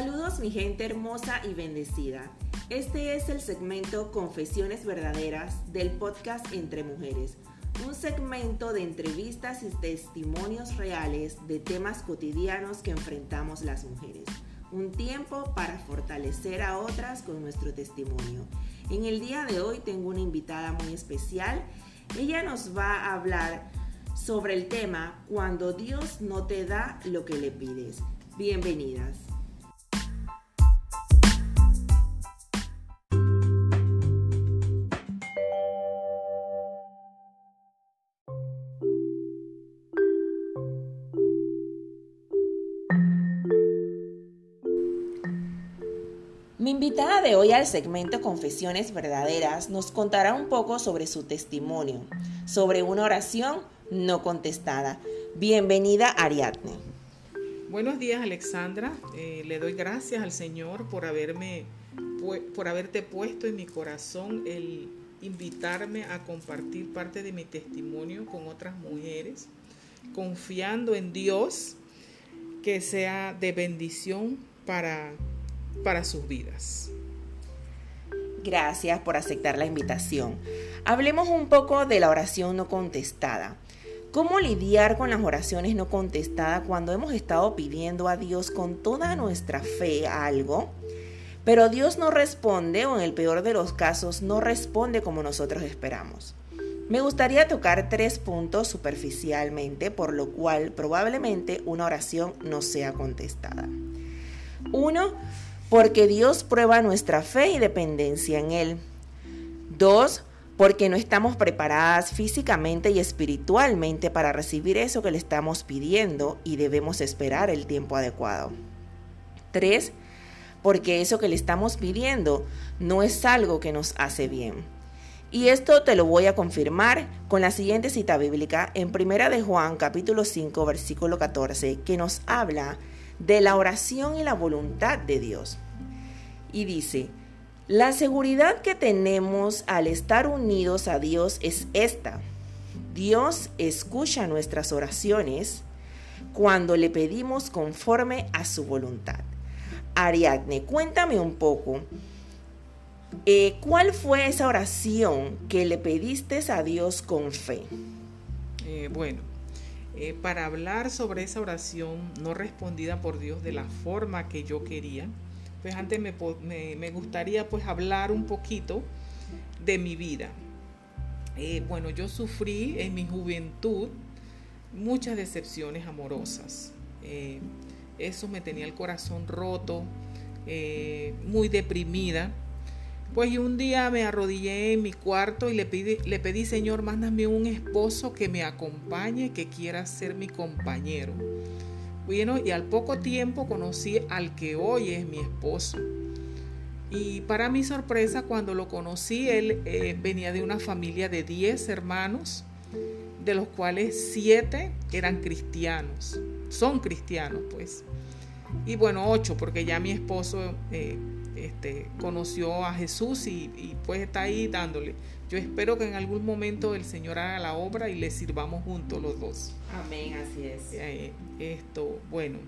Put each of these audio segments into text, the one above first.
Saludos mi gente hermosa y bendecida. Este es el segmento Confesiones Verdaderas del podcast Entre Mujeres, un segmento de entrevistas y testimonios reales de temas cotidianos que enfrentamos las mujeres. Un tiempo para fortalecer a otras con nuestro testimonio. En el día de hoy tengo una invitada muy especial. Ella nos va a hablar sobre el tema Cuando Dios no te da lo que le pides. Bienvenidas. Mi invitada de hoy al segmento Confesiones Verdaderas nos contará un poco sobre su testimonio, sobre una oración no contestada. Bienvenida Ariadne. Buenos días Alexandra, eh, le doy gracias al Señor por haberme por haberte puesto en mi corazón el invitarme a compartir parte de mi testimonio con otras mujeres, confiando en Dios que sea de bendición para para sus vidas. Gracias por aceptar la invitación. Hablemos un poco de la oración no contestada. ¿Cómo lidiar con las oraciones no contestadas cuando hemos estado pidiendo a Dios con toda nuestra fe algo, pero Dios no responde o en el peor de los casos no responde como nosotros esperamos? Me gustaría tocar tres puntos superficialmente, por lo cual probablemente una oración no sea contestada. Uno, porque Dios prueba nuestra fe y dependencia en Él. Dos, porque no estamos preparadas físicamente y espiritualmente para recibir eso que le estamos pidiendo y debemos esperar el tiempo adecuado. Tres, porque eso que le estamos pidiendo no es algo que nos hace bien. Y esto te lo voy a confirmar con la siguiente cita bíblica en 1 de Juan capítulo 5 versículo 14 que nos habla de la oración y la voluntad de Dios. Y dice, la seguridad que tenemos al estar unidos a Dios es esta. Dios escucha nuestras oraciones cuando le pedimos conforme a su voluntad. Ariadne, cuéntame un poco, eh, ¿cuál fue esa oración que le pediste a Dios con fe? Eh, bueno, eh, para hablar sobre esa oración no respondida por Dios de la forma que yo quería, pues antes me, gustaría pues hablar un poquito de mi vida. Eh, bueno, yo sufrí en mi juventud muchas decepciones amorosas. Eh, eso me tenía el corazón roto, muy deprimida. Pues un día me arrodillé en mi cuarto y le pedí, le pedí, Señor, mándame un esposo que me acompañe, que quiera ser mi compañero. Bueno, y al poco tiempo conocí al que hoy es mi esposo. Y para mi sorpresa, cuando lo conocí, él eh, venía de una familia de 10 hermanos, de los cuales 7 eran cristianos. Son cristianos, pues. Y bueno, 8, porque ya mi esposo eh, este, conoció a Jesús y, pues está ahí dándole. Yo espero que en algún momento el Señor haga la obra y le sirvamos juntos los dos. Amén, así es. Eh, esto, bueno,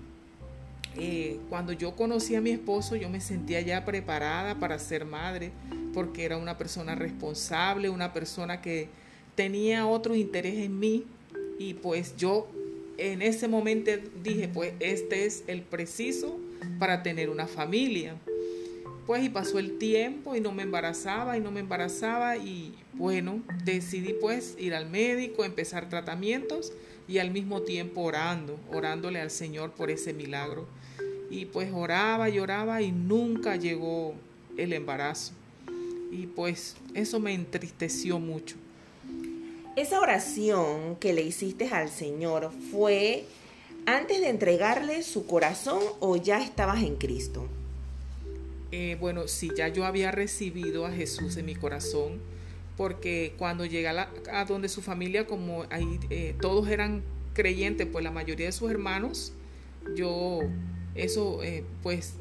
eh, cuando yo conocí a mi esposo yo me sentía ya preparada para ser madre porque era una persona responsable, una persona que tenía otro interés en mí y pues yo en ese momento dije pues este es el preciso para tener una familia. Pues y pasó el tiempo y no me embarazaba y no me embarazaba y bueno, decidí pues ir al médico, empezar tratamientos y al mismo tiempo orando, orándole al Señor por ese milagro. Y pues oraba y oraba y nunca llegó el embarazo. Y pues eso me entristeció mucho. Esa oración que le hiciste al Señor fue antes de entregarle su corazón o ya estabas en Cristo. Eh, bueno, sí, ya yo había recibido a Jesús en mi corazón, porque cuando llegué a, donde su familia, como ahí eh, todos eran creyentes, pues la mayoría de sus hermanos, yo, eso, eh, pues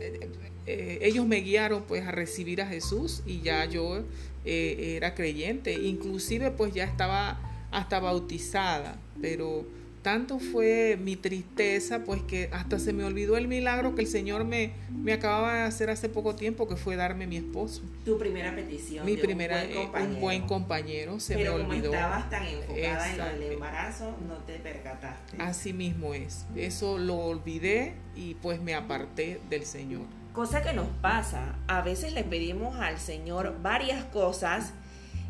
ellos me guiaron pues a recibir a Jesús y ya yo era creyente, inclusive pues ya estaba hasta bautizada, pero tanto fue mi tristeza, pues que hasta se me olvidó el milagro que el Señor me, me acababa de hacer hace poco tiempo, que fue darme mi esposo. Tu primera petición. Mi primera, un buen, eh, un buen compañero, se me olvidó. Como estabas tan enfocada en el embarazo, no te percataste. Así mismo es. Eso lo olvidé y pues me aparté del Señor. Cosa que nos pasa, a veces le pedimos al Señor varias cosas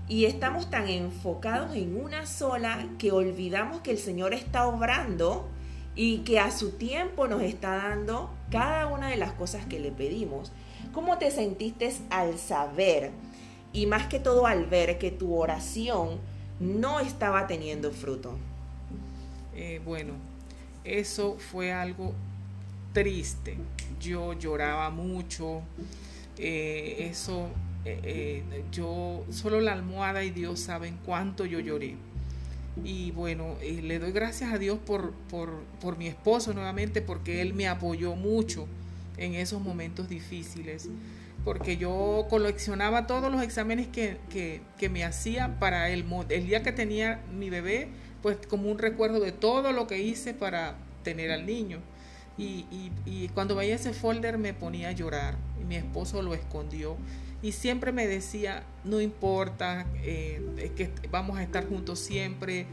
y estamos tan enfocados en una sola que olvidamos que el Señor está obrando y que a su tiempo nos está dando cada una de las cosas que le pedimos. ¿Cómo te sentiste al saber y más que todo al ver que tu oración no estaba teniendo fruto? Eh, bueno, eso fue algo triste. Yo lloraba mucho. Eh, eso, eh, eh, yo, solo la almohada y Dios saben cuánto yo lloré. Y bueno, le doy gracias a Dios por, por, mi esposo nuevamente, porque él me apoyó mucho en esos momentos difíciles. Porque yo coleccionaba todos los exámenes que, que me hacía para el, el día que tenía mi bebé, pues como un recuerdo de todo lo que hice para tener al niño. Y, y, cuando veía ese folder me ponía a llorar. Y mi esposo lo escondió. Y siempre me decía, no importa, eh, que vamos a estar juntos siempre.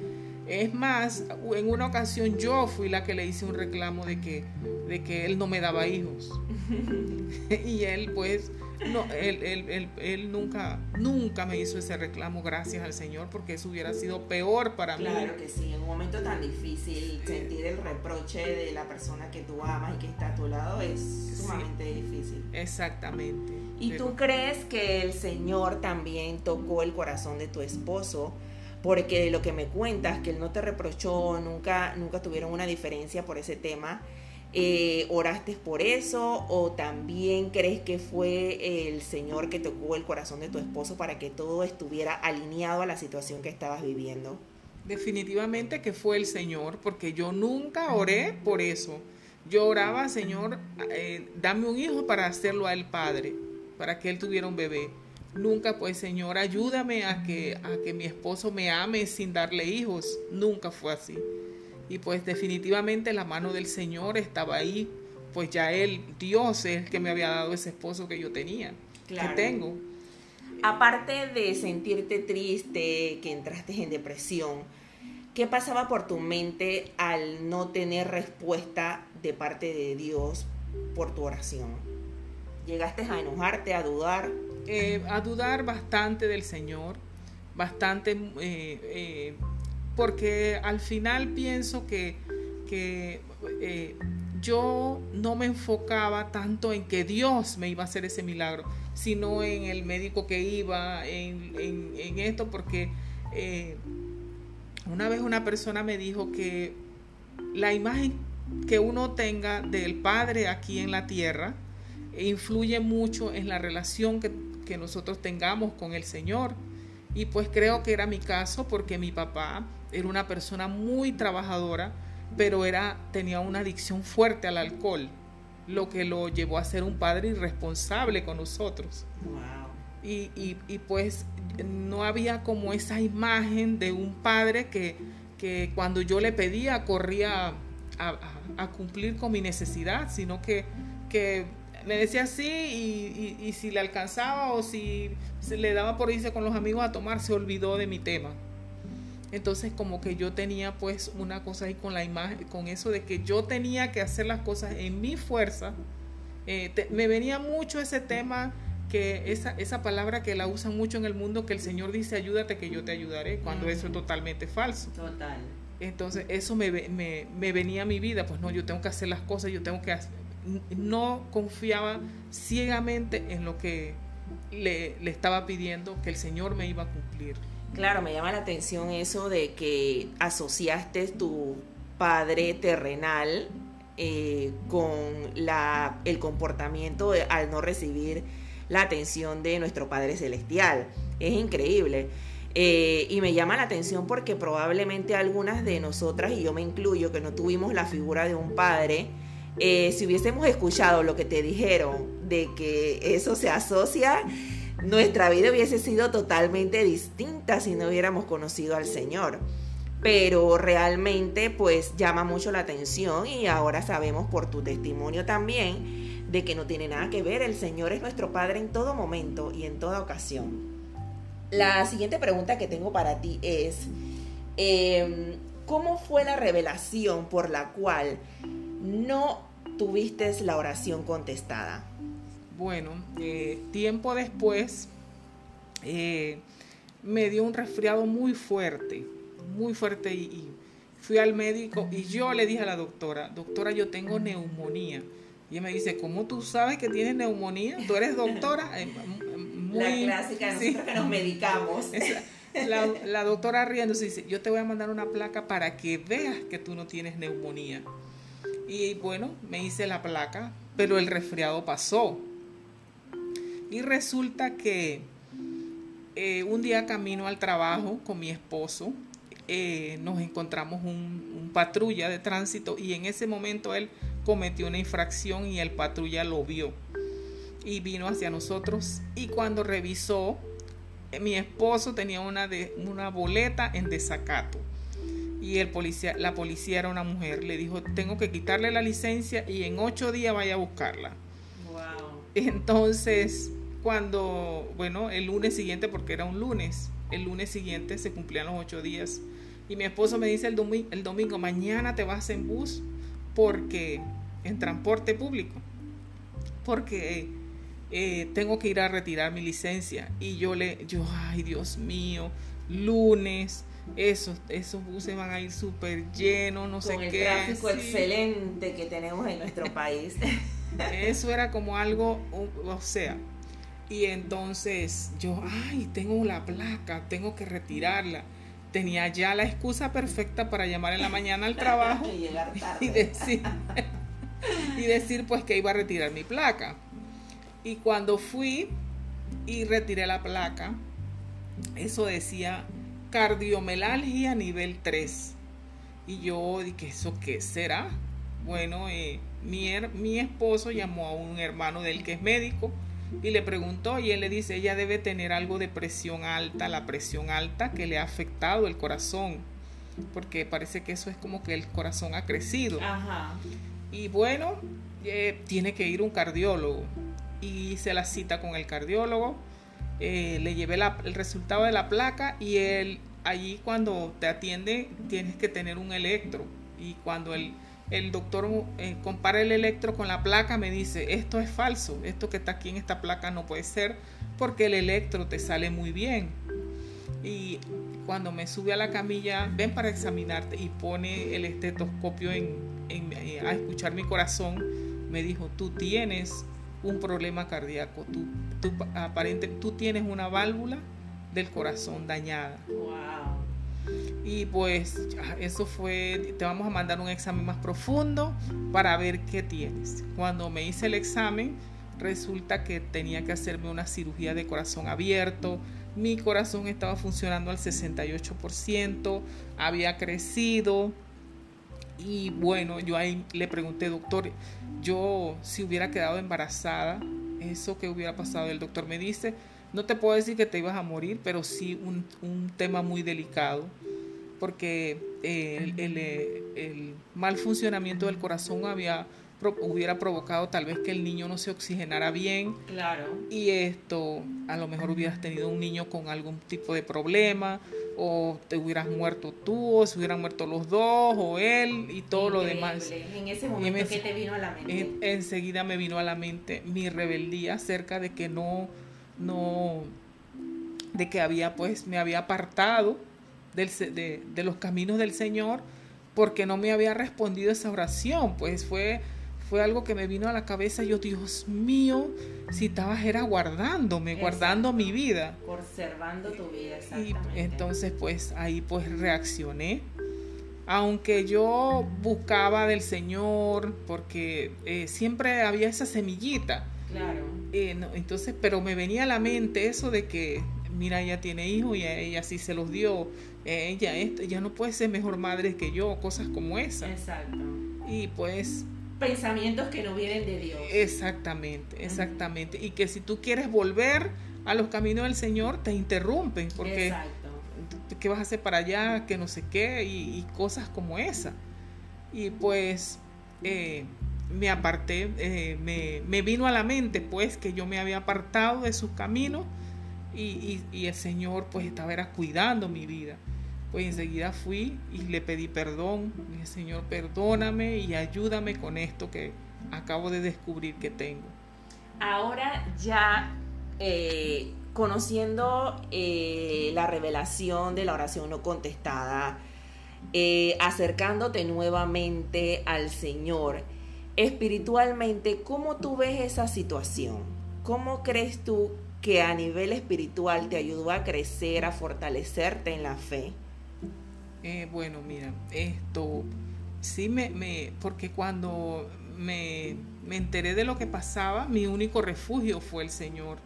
Es más, en una ocasión yo fui la que le hice un reclamo de que, de que él no me daba hijos. y él pues no, él, él, él, nunca, nunca me hizo ese reclamo, gracias al Señor, porque eso hubiera sido peor para mí. Claro que sí, en un momento tan difícil, sentir el reproche de la persona que tú amas y que está a tu lado es sumamente difícil. Exactamente. ¿Y tú crees que el Señor también tocó el corazón de tu esposo? Porque de lo que me cuentas, que él no te reprochó, nunca, nunca tuvieron una diferencia por ese tema eh, ¿Oraste por eso o también crees que fue el Señor que tocó el corazón de tu esposo para que todo estuviera alineado a la situación que estabas viviendo? Definitivamente que fue el Señor, porque yo nunca oré por eso. Yo oraba, Señor, eh, dame un hijo para hacerlo a él padre, para que él tuviera un bebé. Nunca, pues, Señor, ayúdame a que, a que mi esposo me ame sin darle hijos. Nunca fue así. Y pues definitivamente la mano del Señor estaba ahí, pues ya Él, Dios es el que me había dado ese esposo que yo tenía, que tengo. Aparte de sentirte triste, que entraste en depresión, ¿qué pasaba por tu mente al no tener respuesta de parte de Dios por tu oración? ¿Llegaste a enojarte, a dudar? Eh, a dudar bastante del Señor, bastante eh, eh, porque al final pienso que, eh, yo no me enfocaba tanto en que Dios me iba a hacer ese milagro, sino en el médico que iba, en, esto, porque eh, una vez una persona me dijo que la imagen que uno tenga del Padre aquí en la tierra influye mucho en la relación que, que nosotros tengamos con el Señor. Y pues creo que era mi caso porque mi papá era una persona muy trabajadora, pero era, tenía una adicción fuerte al alcohol, lo que lo llevó a ser un padre irresponsable con nosotros. Y, y, pues no había como esa imagen de un padre que, que cuando yo le pedía corría a, cumplir con mi necesidad, sino que, que me decía sí y, y, si le alcanzaba o si se le daba por irse con los amigos a tomar, se olvidó de mi tema. Entonces como que yo tenía pues una cosa ahí con la imagen, con eso de que yo tenía que hacer las cosas en mi fuerza. Eh, me venía mucho ese tema, que esa, esa palabra que la usan mucho en el mundo, que el Señor dice ayúdate que yo te ayudaré, cuando eso es totalmente falso. Total. Entonces eso me, me, me, venía a mi vida, pues no, yo tengo que hacer las cosas, yo tengo que hacer, no confiaba ciegamente en lo que le, le estaba pidiendo que el Señor me iba a cumplir. Claro, me llama la atención eso de que asociaste tu padre terrenal eh, con la, el comportamiento al no recibir la atención de nuestro Padre Celestial. Es increíble. Eh, y me llama la atención porque probablemente algunas de nosotras, y yo me incluyo, que no tuvimos la figura de un padre, eh, si hubiésemos escuchado lo que te dijeron de que eso se asocia nuestra vida hubiese sido totalmente distinta si no hubiéramos conocido al Señor. pero realmente pues llama mucho la atención y ahora sabemos por tu testimonio también de que no tiene nada que ver, el Señor es nuestro Padre en todo momento y en toda ocasión. La siguiente pregunta que tengo para ti es, em, ¿cómo fue la revelación por la cual no tuviste la oración contestada? Bueno, eh, tiempo después eh, me dio un resfriado muy fuerte muy fuerte y, fui al médico y yo le dije a la doctora, doctora, yo tengo neumonía. Y ella me dice, ¿cómo tú sabes que tienes neumonía? ¿Tú eres doctora? Eh, la clásica, nosotros que nos medicamos. La, la, doctora riéndose dice, yo te voy a mandar una placa para que veas que tú no tienes neumonía. Y bueno, me hice la placa, pero el resfriado pasó. Y resulta que eh, un día camino al trabajo con mi esposo, eh, nos encontramos un, patrulla de tránsito y en ese momento él cometió una infracción y el patrulla lo vio y vino hacia nosotros y cuando revisó eh, mi esposo tenía una, boleta en desacato y el policía, la policía era una mujer. Le dijo, tengo que quitarle la licencia y en ocho días vaya a buscarla. Entonces, cuando, bueno, el lunes siguiente, porque era un lunes, el lunes siguiente se cumplían los ocho días y mi esposo me dice el, domingo, el domingo, mañana te vas en bus porque en transporte público, porque eh, tengo que ir a retirar mi licencia. Y yo le, yo, ay Dios mío, lunes, esos, esos buses van a ir súper llenos, no sé el qué. tráfico excelente que tenemos en nuestro país. Eso era como algo, o sea, y entonces yo, ay, tengo la placa, tengo que retirarla tenía ya la excusa perfecta para llamar en la mañana al trabajo y, decir, y decir pues que iba a retirar mi placa. Y cuando fui y retiré la placa, eso decía cardiomelalgia nivel 3. Y yo dije, ¿eso qué será? Bueno, eh, mi, mi esposo llamó a un hermano del que es médico y le preguntó y él le dice, ella debe tener algo de presión alta, la presión alta que le ha afectado el corazón, porque parece que eso es como que el corazón ha crecido. Y bueno, eh, tiene que ir un cardiólogo y se la cita con el cardiólogo, eh, le llevé el resultado de la placa y él allí cuando te atiende tienes que tener un electro y cuando el el doctor eh, compara el electro con la placa, me dice, esto es falso, esto que está aquí en esta placa no puede ser porque el electro te sale muy bien. Y cuando me sube a la camilla, ven para examinarte y pone el estetoscopio eh, a escuchar mi corazón, me dijo, tú tienes un problema cardíaco, tú, tú, aparente, tú tienes una válvula del corazón dañada. Wow. Y pues eso fue, te vamos a mandar un examen más profundo para ver qué tienes. Cuando me hice el examen, resulta que tenía que hacerme una cirugía de corazón abierto. Mi corazón estaba funcionando al 68%, había crecido. Y bueno, yo ahí le pregunté, doctor, yo si hubiera quedado embarazada, eso que hubiera pasado, el doctor me dice, no te puedo decir que te ibas a morir, pero sí un, un tema muy delicado porque eh, eh, el, mal funcionamiento del corazón había hubiera provocado tal vez que el niño no se oxigenara bien. Claro. Y esto, a lo mejor hubieras tenido un niño con algún tipo de problema, o te hubieras muerto tú, o se hubieran muerto los dos, o él, y todo lo demás. En ese momento, ¿qué te vino a la mente? enseguida me vino a la mente mi rebeldía acerca de que no, no, de que había, pues, me había apartado de, de, los caminos del Señor porque no me había respondido esa oración. Pues fue, fue algo que me vino a la cabeza. Yo, Dios mío, si estabas era guardándome, guardando mi vida. Conservando tu vida, Y entonces pues ahí pues reaccioné. Aunque yo buscaba del Señor, porque eh, siempre había esa semillita. Claro. Eh, entonces, pero me venía a la mente eso de que, mira, ella tiene hijos y ella sí se los dio ella, esto, ya no puede ser mejor madre que yo, cosas como esa. Exacto. Y pues... Pensamientos que no vienen de Dios. Exactamente, exactamente. Y que si tú quieres volver a los caminos del Señor, te interrumpen, porque qué vas a hacer para allá, que no sé qué, y, cosas como esa. Y pues eh, me aparté, eh, me, me, vino a la mente pues que yo me había apartado de sus caminos y, y, el Señor pues estaba era cuidando mi vida. Pues enseguida fui y le pedí perdón. Dije, Señor, perdóname y ayúdame con esto que acabo de descubrir que tengo. Ahora ya eh, conociendo eh, la revelación de la oración no contestada, eh, acercándote nuevamente al Señor, espiritualmente, ¿cómo tú ves esa situación? ¿Cómo crees tú que a nivel espiritual te ayudó a crecer, a fortalecerte en la fe? Bueno, mira, esto sí me, me porque cuando me, me enteré de lo que pasaba, mi único refugio fue el Señor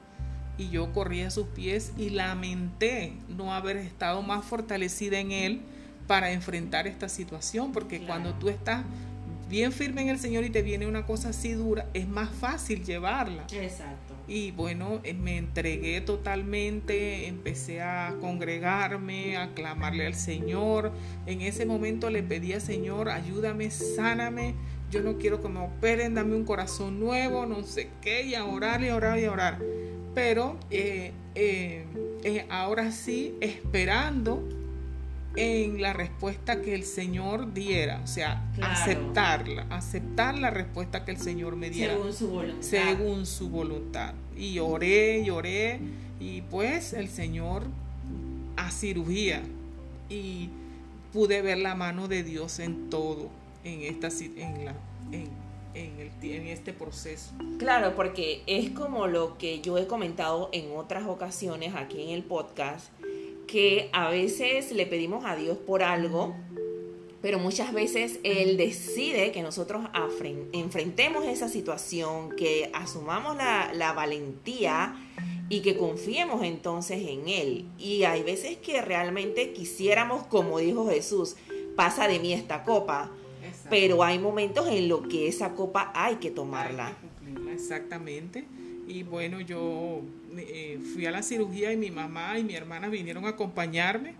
y yo corrí a sus pies y lamenté no haber estado más fortalecida en Él para enfrentar esta situación, porque cuando tú estás bien firme en el Señor y te viene una cosa así dura, es más fácil llevarla. Exacto. Y bueno, eh, me entregué totalmente, empecé a congregarme, a clamarle al Señor. En ese momento le pedí al Señor, ayúdame, sáname. Yo no quiero que me operen, dame un corazón nuevo, no sé qué, y a orar y a orar y a orar pero eh, eh, ahora sí esperando en la respuesta que el Señor diera, o sea, aceptarla, aceptar la respuesta que el Señor me diera. Según su voluntad. Según su voluntad. Y oré, lloré, y pues el Señor a cirugía. Y pude ver la mano de Dios en todo, en esta en la, en, en, el, en este proceso. Claro, porque es como lo que yo he comentado en otras ocasiones aquí en el podcast, que a veces le pedimos a Dios por algo, pero muchas veces Él decide que nosotros enfrentemos esa situación, que asumamos la, la valentía y que confiemos entonces en Él. Y hay veces que realmente quisiéramos, como dijo Jesús, pasa de mí esta copa pero hay momentos en los que esa copa hay que tomarla. exactamente. Y bueno, yo eh, fui a la cirugía y mi mamá y mi hermana vinieron a acompañarme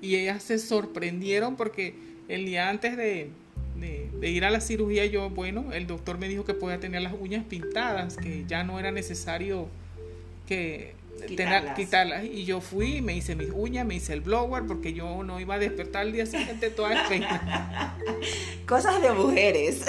y ellas se sorprendieron porque el día antes de, de, ir a la cirugía yo, bueno, el doctor me dijo que podía tener las uñas pintadas, que ya no era necesario que quitarlas. Y yo fui, me hice mis uñas, me hice el blower, porque yo no iba a despertar el día siguiente toda pena. Cosas de mujeres.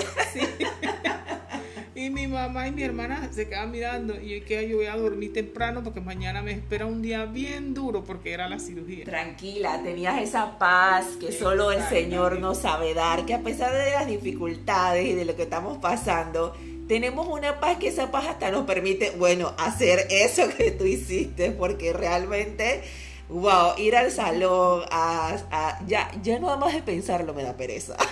Y mi mamá y mi hermana se quedaban mirando y yo que yo voy a dormir temprano porque mañana me espera un día bien duro porque era la cirugía. Tranquila, tenías esa paz que solo el Señor nos sabe dar, que a pesar de las dificultades y de lo que estamos pasando, tenemos una paz que esa paz hasta nos permite, bueno, hacer eso que tú hiciste, porque realmente, wow, ir al salón, a, ya, ya no más de pensarlo me da pereza.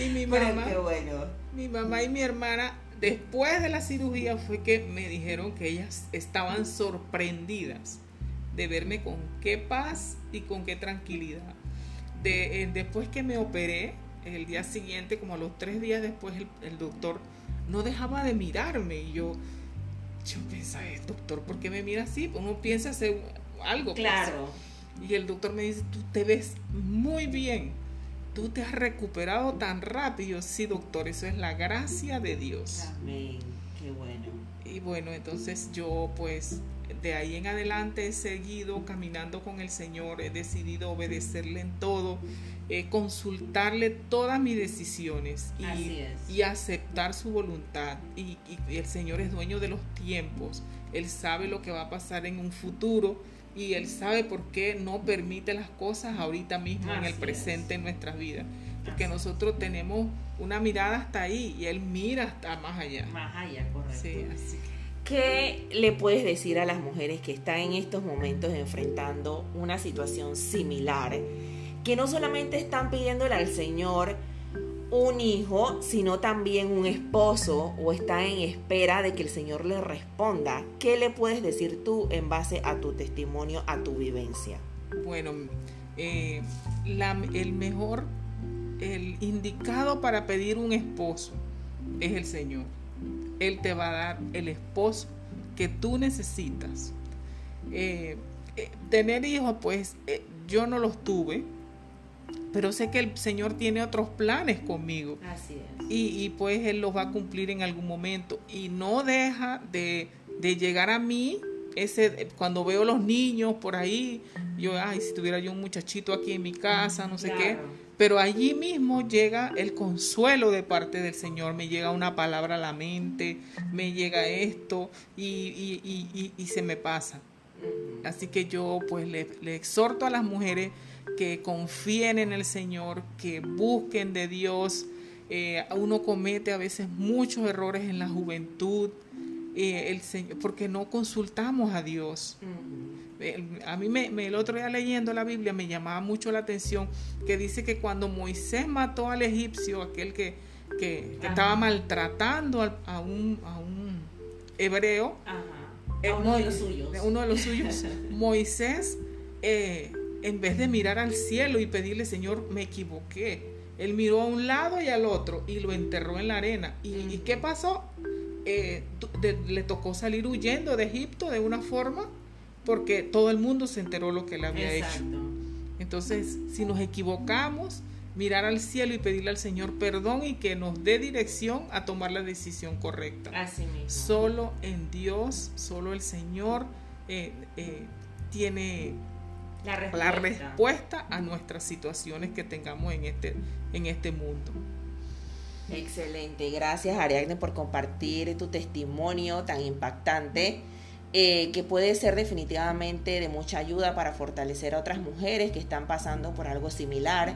y mi mamá, bueno. Mi mamá y mi hermana, después de la cirugía fue que me dijeron que ellas estaban sorprendidas de verme con qué paz y con qué tranquilidad. De, eh, después que me operé, el día siguiente, como a los tres días después, el, doctor no dejaba de mirarme y yo, yo pensaba, doctor, ¿por qué me mira así? Uno piensa hacer algo. Pues". Claro. Y el doctor me dice, tú te ves muy bien, tú te has recuperado tan rápido. Sí, doctor, eso es la gracia de Dios. Amén, qué bueno. Y bueno, entonces yo pues de ahí en adelante he seguido caminando con el Señor, he decidido obedecerle en todo, consultarle todas mis decisiones y, aceptar su voluntad. Y, el Señor es dueño de los tiempos, Él sabe lo que va a pasar en un futuro y Él sabe por qué no permite las cosas ahorita mismo en el presente en nuestras vidas. Porque nosotros tenemos una mirada hasta ahí y Él mira hasta más allá. Más allá, correcto. Sí, así ¿Qué le puedes decir a las mujeres que están en estos momentos enfrentando una situación similar? Que no solamente están pidiéndole al Señor un hijo, sino también un esposo o están en espera de que el Señor le responda. ¿Qué le puedes decir tú en base a tu testimonio, a tu vivencia? Bueno, eh, el mejor, el indicado para pedir un esposo es el Señor. Él te va a dar el esposo que tú necesitas. Eh, eh, tener hijos, pues yo no los tuve, pero sé que el Señor tiene otros planes conmigo. Así es. Y, y, pues Él los va a cumplir en algún momento. Y no deja de, de llegar a mí ese, cuando veo los niños por ahí, yo, ay, si tuviera yo un muchachito aquí en mi casa, no sé qué. Pero allí mismo llega el consuelo de parte del Señor, me llega una palabra a la mente, me llega esto y, y, y, se me pasa. Así que yo pues le, le exhorto a las mujeres que confíen en el Señor, que busquen de Dios. Eh, uno comete a veces muchos errores en la juventud, eh, el Señor, porque no consultamos a Dios. a mí me, el otro día leyendo la Biblia me llamaba mucho la atención que dice que cuando Moisés mató al egipcio, aquel que, que, estaba maltratando a, un, a un hebreo, eh, uno, de los suyos. uno de los suyos, Moisés, eh, en vez de mirar al cielo y pedirle, Señor, me equivoqué, él miró a un lado y al otro y lo enterró en la arena. ¿Y, ¿y qué pasó? Eh, le tocó salir huyendo de Egipto de una forma porque todo el mundo se enteró lo que él había hecho. Entonces, si nos equivocamos, mirar al cielo y pedirle al Señor perdón y que nos dé dirección a tomar la decisión correcta. Solo en Dios, solo el Señor eh, eh, tiene la respuesta. la respuesta. a nuestras situaciones que tengamos en este, en este mundo. Excelente, gracias Ariadne por compartir tu testimonio tan impactante. Eh, que puede ser definitivamente de mucha ayuda para fortalecer a otras mujeres que están pasando por algo similar.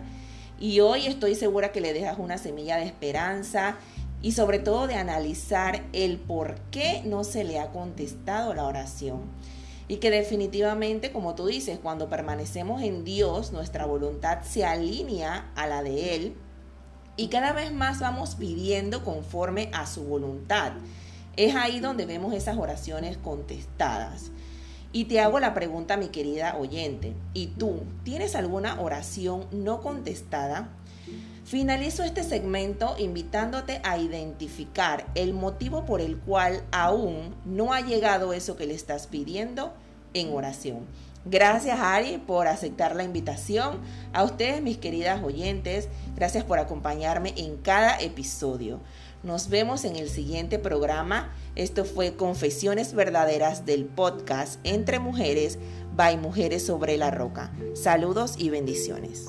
Y hoy estoy segura que le dejas una semilla de esperanza y sobre todo de analizar el por qué no se le ha contestado la oración. Y que definitivamente, como tú dices, cuando permanecemos en Dios, nuestra voluntad se alinea a la de Él y cada vez más vamos pidiendo conforme a su voluntad. Es ahí donde vemos esas oraciones contestadas. Y te hago la pregunta, mi querida oyente, ¿y tú tienes alguna oración no contestada? Finalizo este segmento invitándote a identificar el motivo por el cual aún no ha llegado eso que le estás pidiendo en oración. Gracias Ari por aceptar la invitación. A ustedes mis queridas oyentes, gracias por acompañarme en cada episodio. Nos vemos en el siguiente programa. Esto fue Confesiones Verdaderas del podcast Entre Mujeres by Mujeres sobre la Roca. Saludos y bendiciones.